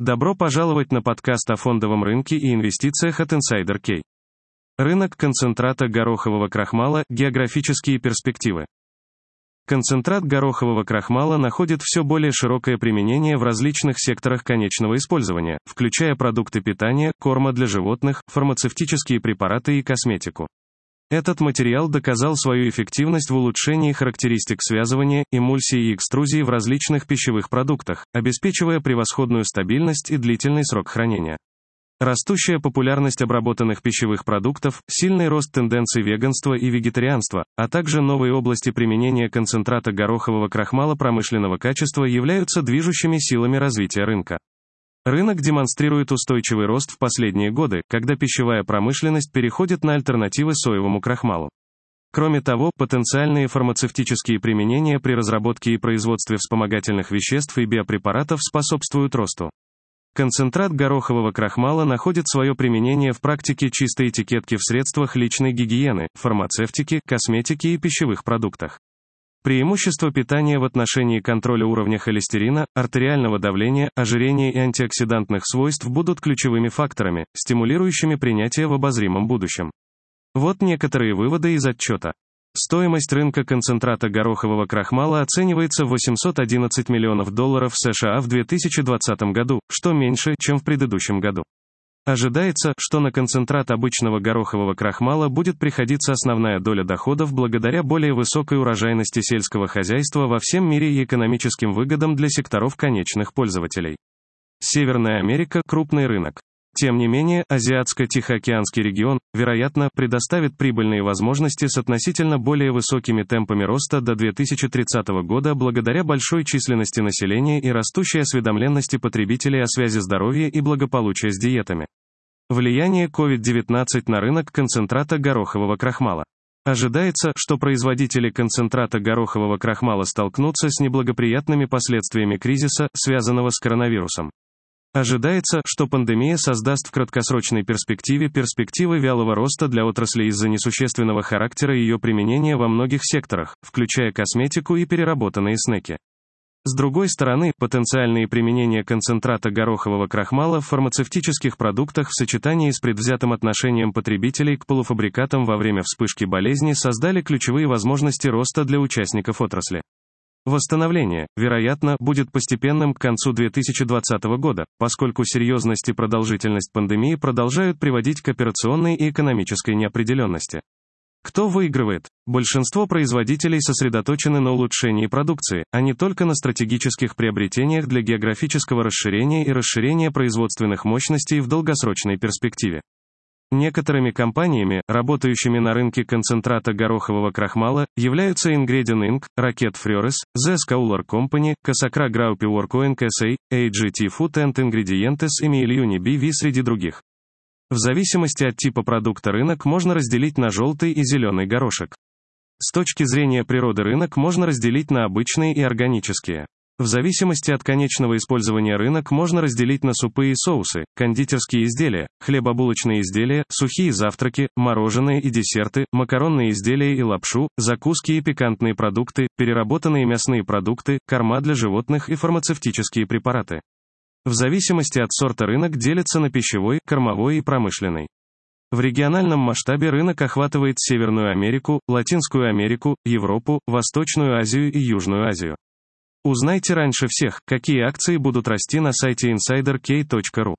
Добро пожаловать на подкаст о фондовом рынке и инвестициях от Insider Key. Рынок концентрата горохового крахмала, географические перспективы. Концентрат горохового крахмала находит все более широкое применение в различных секторах конечного использования, включая продукты питания, корма для животных, фармацевтические препараты и косметику. Этот материал доказал свою эффективность в улучшении характеристик связывания, эмульсии и экструзии в различных пищевых продуктах, обеспечивая превосходную стабильность и длительный срок хранения. Растущая популярность обработанных пищевых продуктов, сильный рост тенденций веганства и вегетарианства, а также новые области применения концентрата горохового крахмала промышленного качества являются движущими силами развития рынка. Рынок демонстрирует устойчивый рост в последние годы, когда пищевая промышленность переходит на альтернативы соевому крахмалу. Кроме того, потенциальные фармацевтические применения при разработке и производстве вспомогательных веществ и биопрепаратов способствуют росту. Концентрат горохового крахмала находит свое применение в практике чистой этикетки в средствах личной гигиены, фармацевтике, косметике и пищевых продуктах. Преимущества питания в отношении контроля уровня холестерина, артериального давления, ожирения и антиоксидантных свойств будут ключевыми факторами, стимулирующими принятие в обозримом будущем. Вот некоторые выводы из отчета. Стоимость рынка концентрата горохового крахмала оценивается в 811 миллионов долларов США в 2020 году, что меньше, чем в предыдущем году. Ожидается, что на концентрат обычного горохового крахмала будет приходиться основная доля доходов благодаря более высокой урожайности сельского хозяйства во всем мире и экономическим выгодам для секторов конечных пользователей. Северная Америка – крупный рынок. Тем не менее, Азиатско-Тихоокеанский регион, вероятно, предоставит прибыльные возможности с относительно более высокими темпами роста до 2030 года благодаря большой численности населения и растущей осведомленности потребителей о связи здоровья и благополучия с диетами. Влияние COVID-19 на рынок концентрата горохового крахмала. Ожидается, что производители концентрата горохового крахмала столкнутся с неблагоприятными последствиями кризиса, связанного с коронавирусом. Ожидается, что пандемия создаст в краткосрочной перспективе перспективы вялого роста для отрасли из-за несущественного характера ее применения во многих секторах, включая косметику и переработанные снеки. С другой стороны, потенциальные применения концентрата горохового крахмала в фармацевтических продуктах в сочетании с предвзятым отношением потребителей к полуфабрикатам во время вспышки болезни создали ключевые возможности роста для участников отрасли. Восстановление, вероятно, будет постепенным к концу 2020 года, поскольку серьезность и продолжительность пандемии продолжают приводить к операционной и экономической неопределенности. Кто выигрывает? Большинство производителей сосредоточены на улучшении продукции, а не только на стратегических приобретениях для географического расширения и расширения производственных мощностей в долгосрочной перспективе. Некоторыми компаниями, работающими на рынке концентрата горохового крахмала, являются Ingredient Inc., Rocket Flores, The Schouler Company, Casacra Group Work SA, AGT Food and Ingredientes и Mieliuni BV среди других. В зависимости от типа продукта рынок можно разделить на желтый и зеленый горошек. С точки зрения природы рынок можно разделить на обычные и органические. В зависимости от конечного использования рынок можно разделить на супы и соусы, кондитерские изделия, хлебобулочные изделия, сухие завтраки, мороженое и десерты, макаронные изделия и лапшу, закуски и пикантные продукты, переработанные мясные продукты, корма для животных и фармацевтические препараты. В зависимости от сорта рынок делится на пищевой, кормовой и промышленный. В региональном масштабе рынок охватывает Северную Америку, Латинскую Америку, Европу, Восточную Азию и Южную Азию. Узнайте раньше всех, какие акции будут расти на сайте insiderkey.ru.